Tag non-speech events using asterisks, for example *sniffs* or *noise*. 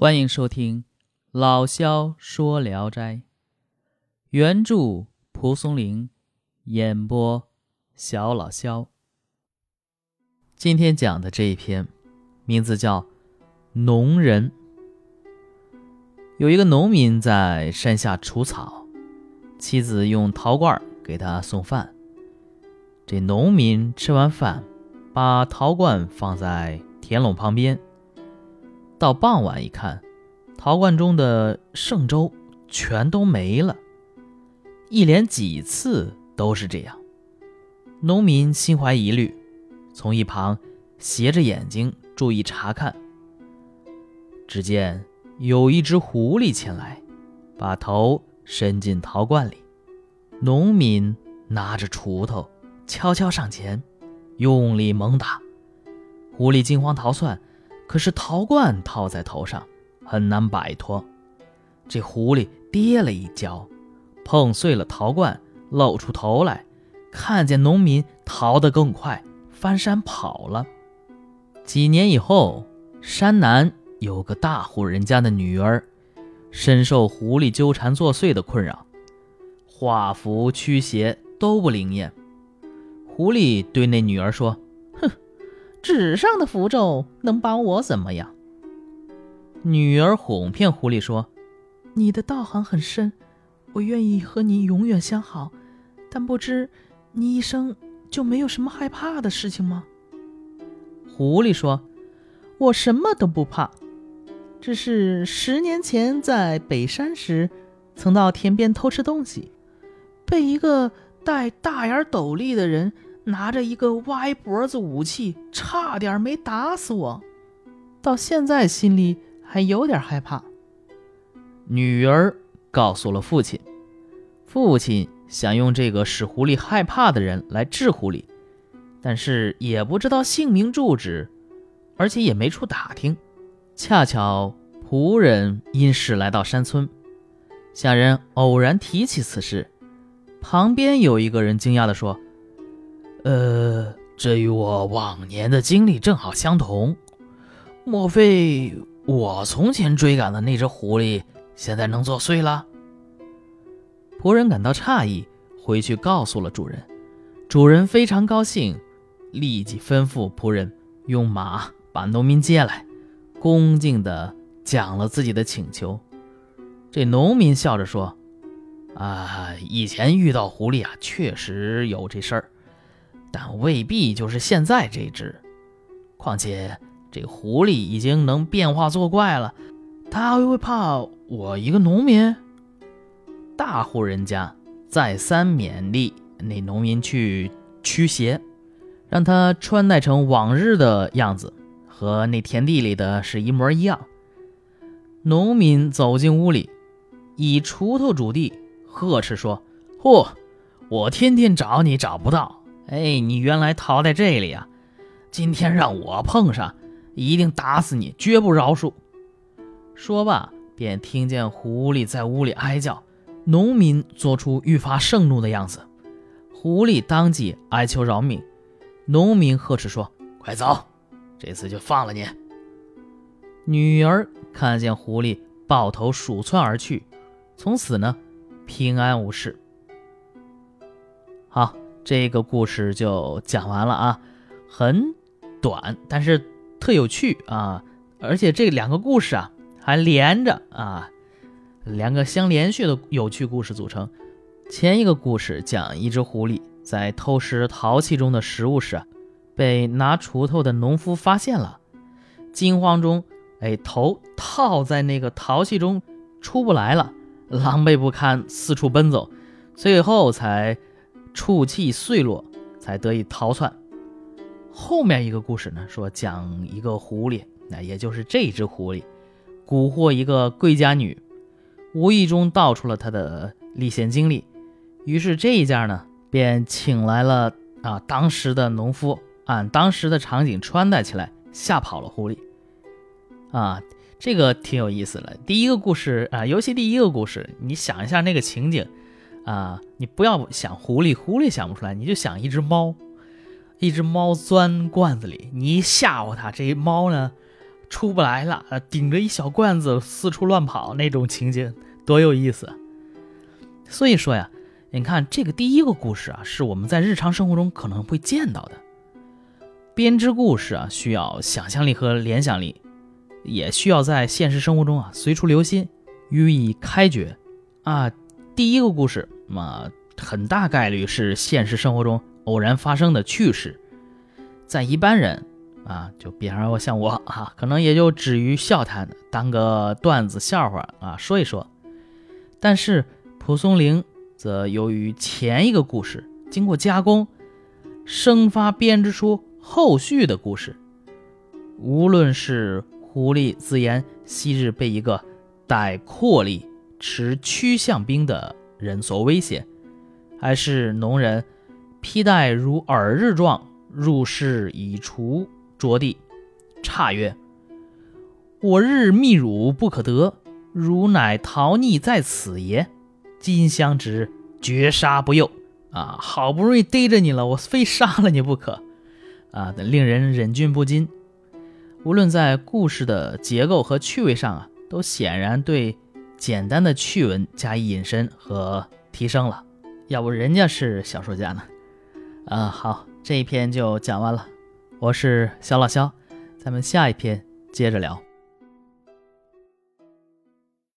欢迎收听《老萧说聊斋》，原著蒲松龄，演播小老萧。今天讲的这一篇，名字叫《农人》。有一个农民在山下除草，妻子用陶罐给他送饭。这农民吃完饭，把陶罐放在田垄旁边。到傍晚一看，陶罐中的剩粥全都没了。一连几次都是这样，农民心怀疑虑，从一旁斜着眼睛注意查看。只见有一只狐狸前来，把头伸进陶罐里。农民拿着锄头，悄悄上前，用力猛打。狐狸惊慌逃窜。可是陶罐套在头上，很难摆脱。这狐狸跌了一跤，碰碎了陶罐，露出头来，看见农民逃得更快，翻山跑了。几年以后，山南有个大户人家的女儿，深受狐狸纠缠作祟的困扰，画符驱邪都不灵验。狐狸对那女儿说。纸上的符咒能把我怎么样？女儿哄骗狐狸说：“你的道行很深，我愿意和你永远相好。但不知你一生就没有什么害怕的事情吗？”狐狸说：“我什么都不怕，只是十年前在北山时，曾到田边偷吃东西，被一个戴大眼斗笠的人。”拿着一个歪脖子武器，差点没打死我，到现在心里还有点害怕。女儿告诉了父亲，父亲想用这个使狐狸害怕的人来治狐狸，但是也不知道姓名住址，而且也没处打听。恰巧仆人因事来到山村，下人偶然提起此事，旁边有一个人惊讶地说。呃，这与我往年的经历正好相同。莫非我从前追赶的那只狐狸现在能作祟了？仆人感到诧异，回去告诉了主人。主人非常高兴，立即吩咐仆人用马把农民接来，恭敬地讲了自己的请求。这农民笑着说：“啊，以前遇到狐狸啊，确实有这事儿。”但未必就是现在这只，况且这狐狸已经能变化作怪了，它还会怕我一个农民？大户人家再三勉励那农民去驱邪，让他穿戴成往日的样子，和那田地里的是一模一样。农民走进屋里，以锄头拄地，呵斥说：“嚯，我天天找你找不到。”哎，你原来逃在这里呀！今天让我碰上，一定打死你，绝不饶恕。说罢，便听见狐狸在屋里哀叫。农民做出愈发盛怒的样子，狐狸当即哀求饶命。农民呵斥说：“快走，这次就放了你。”女儿看见狐狸抱头鼠窜而去，从此呢，平安无事。好。这个故事就讲完了啊，很短，但是特有趣啊！而且这两个故事啊还连着啊，两个相连续的有趣故事组成。前一个故事讲一只狐狸在偷食陶器中的食物时，被拿锄头的农夫发现了，惊慌中，哎，头套在那个陶器中 *sniffs* 出不来了，狼狈不堪，四处奔走，最后才。触气碎落，才得以逃窜。后面一个故事呢，说讲一个狐狸，那也就是这只狐狸，蛊惑一个贵家女，无意中道出了他的历险经历。于是这一家呢，便请来了啊当时的农夫，按当时的场景穿戴起来，吓跑了狐狸。啊，这个挺有意思的。第一个故事啊，尤其第一个故事，你想一下那个情景。啊，你不要想狐狸，狐狸想不出来，你就想一只猫，一只猫钻罐子里，你一吓唬它，这一猫呢，出不来了，啊顶着一小罐子四处乱跑那种情景，多有意思。所以说呀，你看这个第一个故事啊，是我们在日常生活中可能会见到的。编织故事啊，需要想象力和联想力，也需要在现实生活中啊随处留心，予以开掘。啊，第一个故事嘛，很大概率是现实生活中偶然发生的趣事，在一般人。啊，就比方说像我啊，可能也就止于笑谈，当个段子笑话啊说一说。但是蒲松龄则由于前一个故事经过加工，生发编织出后续的故事。无论是狐狸自言昔日被一个带阔力持曲项兵的人所威胁，还是农人披戴如耳日状入室以除。着地，差曰：“我日觅汝不可得，汝乃逃匿在此也。今相执，绝杀不诱。啊，好不容易逮着你了，我非杀了你不可。啊，令人忍俊不禁。无论在故事的结构和趣味上啊，都显然对简单的趣闻加以引申和提升了。要不人家是小说家呢？啊，好，这一篇就讲完了。我是小老肖，咱们下一篇接着聊。